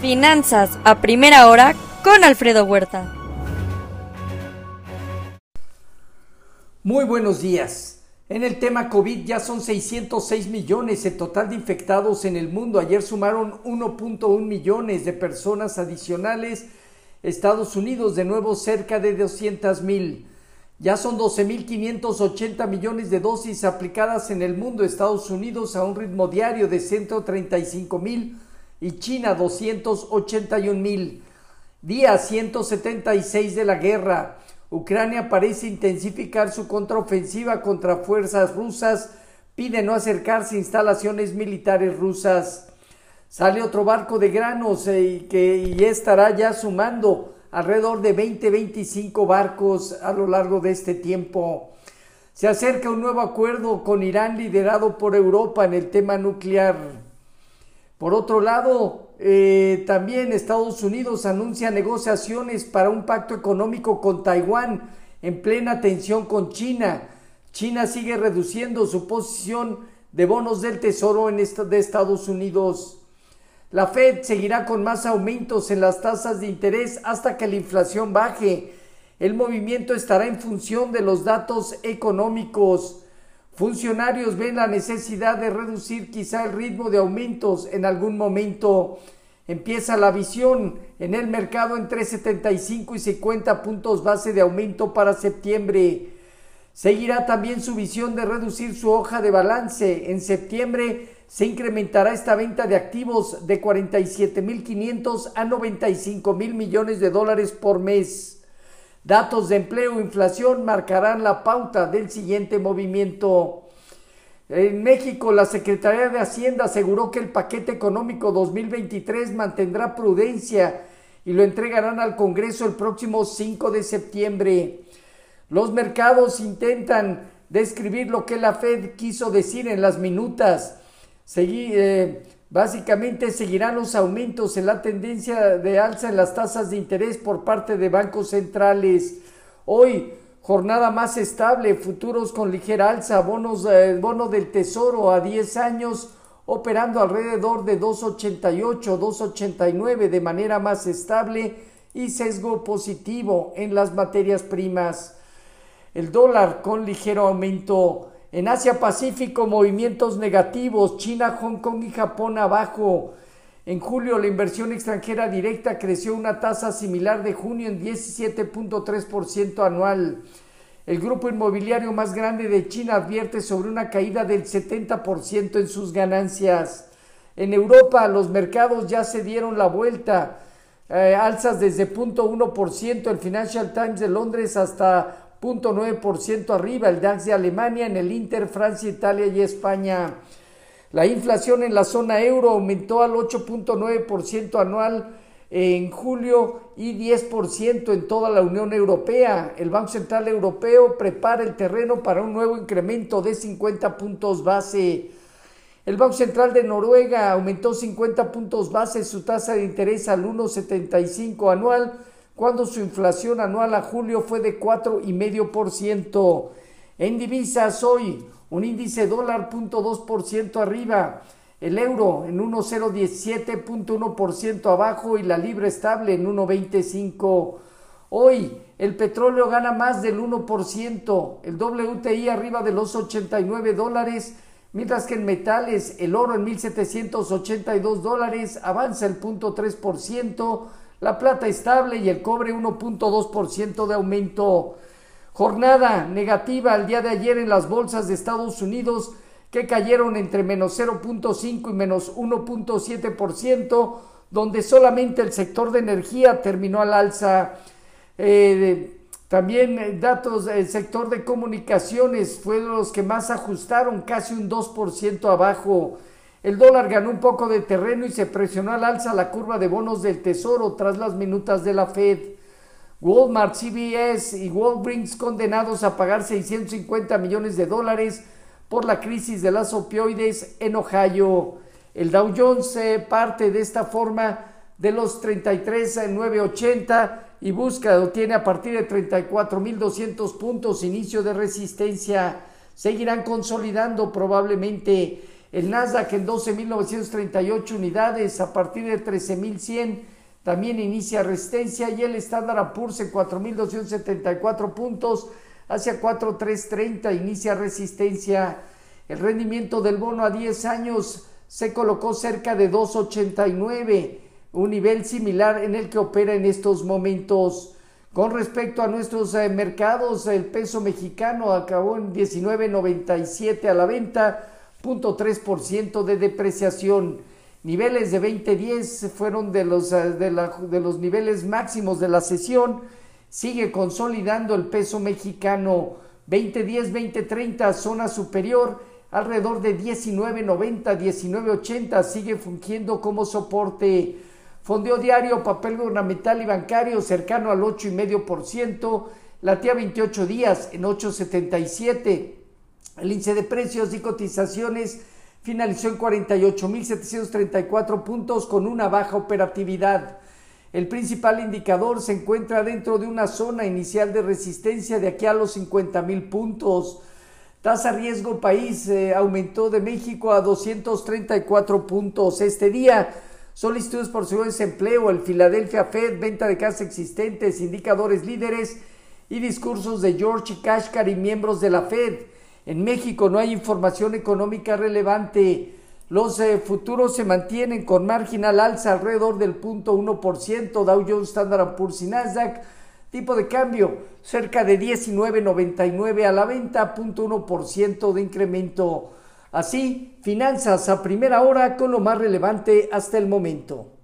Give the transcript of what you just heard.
Finanzas a primera hora con Alfredo Huerta. Muy buenos días. En el tema COVID ya son 606 millones el total de infectados en el mundo. Ayer sumaron 1.1 millones de personas adicionales. Estados Unidos de nuevo cerca de 200 mil. Ya son 12.580 millones de dosis aplicadas en el mundo. Estados Unidos a un ritmo diario de 135 mil y China 281 mil. Día 176 de la guerra. Ucrania parece intensificar su contraofensiva contra fuerzas rusas, pide no acercarse a instalaciones militares rusas. Sale otro barco de granos eh, y que ya estará ya sumando alrededor de 20-25 barcos a lo largo de este tiempo. Se acerca un nuevo acuerdo con Irán liderado por Europa en el tema nuclear. Por otro lado, eh, también Estados Unidos anuncia negociaciones para un pacto económico con Taiwán en plena tensión con China. China sigue reduciendo su posición de bonos del Tesoro en de Estados Unidos. La Fed seguirá con más aumentos en las tasas de interés hasta que la inflación baje. El movimiento estará en función de los datos económicos. Funcionarios ven la necesidad de reducir quizá el ritmo de aumentos en algún momento. Empieza la visión en el mercado entre 75 y 50 puntos base de aumento para septiembre. Seguirá también su visión de reducir su hoja de balance. En septiembre se incrementará esta venta de activos de 47.500 a 95.000 millones de dólares por mes. Datos de empleo e inflación marcarán la pauta del siguiente movimiento. En México, la Secretaría de Hacienda aseguró que el paquete económico 2023 mantendrá prudencia y lo entregarán al Congreso el próximo 5 de septiembre. Los mercados intentan describir lo que la Fed quiso decir en las minutas. Seguí, eh, Básicamente seguirán los aumentos en la tendencia de alza en las tasas de interés por parte de bancos centrales. Hoy, jornada más estable, futuros con ligera alza, bonos, eh, bono del tesoro a 10 años operando alrededor de 2.88, 2.89 de manera más estable y sesgo positivo en las materias primas. El dólar con ligero aumento en Asia Pacífico, movimientos negativos, China, Hong Kong y Japón abajo. En julio, la inversión extranjera directa creció una tasa similar de junio en 17.3% anual. El grupo inmobiliario más grande de China advierte sobre una caída del 70% en sus ganancias. En Europa, los mercados ya se dieron la vuelta. Eh, alzas desde 0.1%, el Financial Times de Londres hasta 0.9% arriba, el DAX de Alemania, en el Inter, Francia, Italia y España. La inflación en la zona euro aumentó al 8.9% anual en julio y 10% en toda la Unión Europea. El Banco Central Europeo prepara el terreno para un nuevo incremento de 50 puntos base. El Banco Central de Noruega aumentó 50 puntos base su tasa de interés al 1,75 anual cuando su inflación anual a julio fue de 4,5%. En divisas hoy, un índice dólar 0.2% arriba, el euro en 1,017.1% abajo y la libra estable en 1,25. Hoy el petróleo gana más del 1%, el WTI arriba de los 89 dólares, mientras que en metales el oro en 1.782 dólares avanza el 0.3%, la plata estable y el cobre 1.2% de aumento. Jornada negativa el día de ayer en las bolsas de Estados Unidos que cayeron entre menos 0.5 y menos 1.7%, donde solamente el sector de energía terminó al alza. Eh, también datos del sector de comunicaciones fueron los que más ajustaron, casi un 2% abajo. El dólar ganó un poco de terreno y se presionó al alza la curva de bonos del Tesoro tras las minutas de la Fed. Walmart, CBS y Walgreens condenados a pagar 650 millones de dólares por la crisis de las opioides en Ohio. El Dow Jones parte de esta forma de los 33.980 y busca o tiene a partir de 34.200 puntos inicio de resistencia. Seguirán consolidando probablemente El Nasdaq en 12.938 unidades a partir de 13.100 también inicia resistencia y el Standard Poor's en 4.274 puntos hacia 4.330 inicia resistencia. El rendimiento del bono a 10 años se colocó cerca de 2.89, un nivel similar en el que opera en estos momentos. Con respecto a nuestros eh, mercados, el peso mexicano acabó en 19.97 a la venta, 0.3% de depreciación. Niveles de 2010 fueron de los, eh, de, de los niveles máximos de la sesión. Sigue consolidando el peso mexicano 2010-2030, zona superior, alrededor de 19.90, 19.80, sigue fungiendo como soporte. Fondeo diario, papel gubernamental y bancario cercano al 8,5%, latía 28 días en 8,77. El índice de precios y cotizaciones finalizó en 48.734 puntos con una baja operatividad. El principal indicador se encuentra dentro de una zona inicial de resistencia de aquí a los 50.000 puntos. Tasa riesgo país eh, aumentó de México a 234 puntos este día solicitudes por su desempleo, el Philadelphia Fed, venta de casas existentes, indicadores líderes y discursos de George Kashkar y miembros de la Fed. En México no hay información económica relevante. Los eh, futuros se mantienen con marginal alza alrededor del 0.1%, Dow Jones, Standard Poor's y Nasdaq. Tipo de cambio cerca de 19.99 a la venta, 0.1% de incremento. Así, finanzas a primera hora con lo más relevante hasta el momento.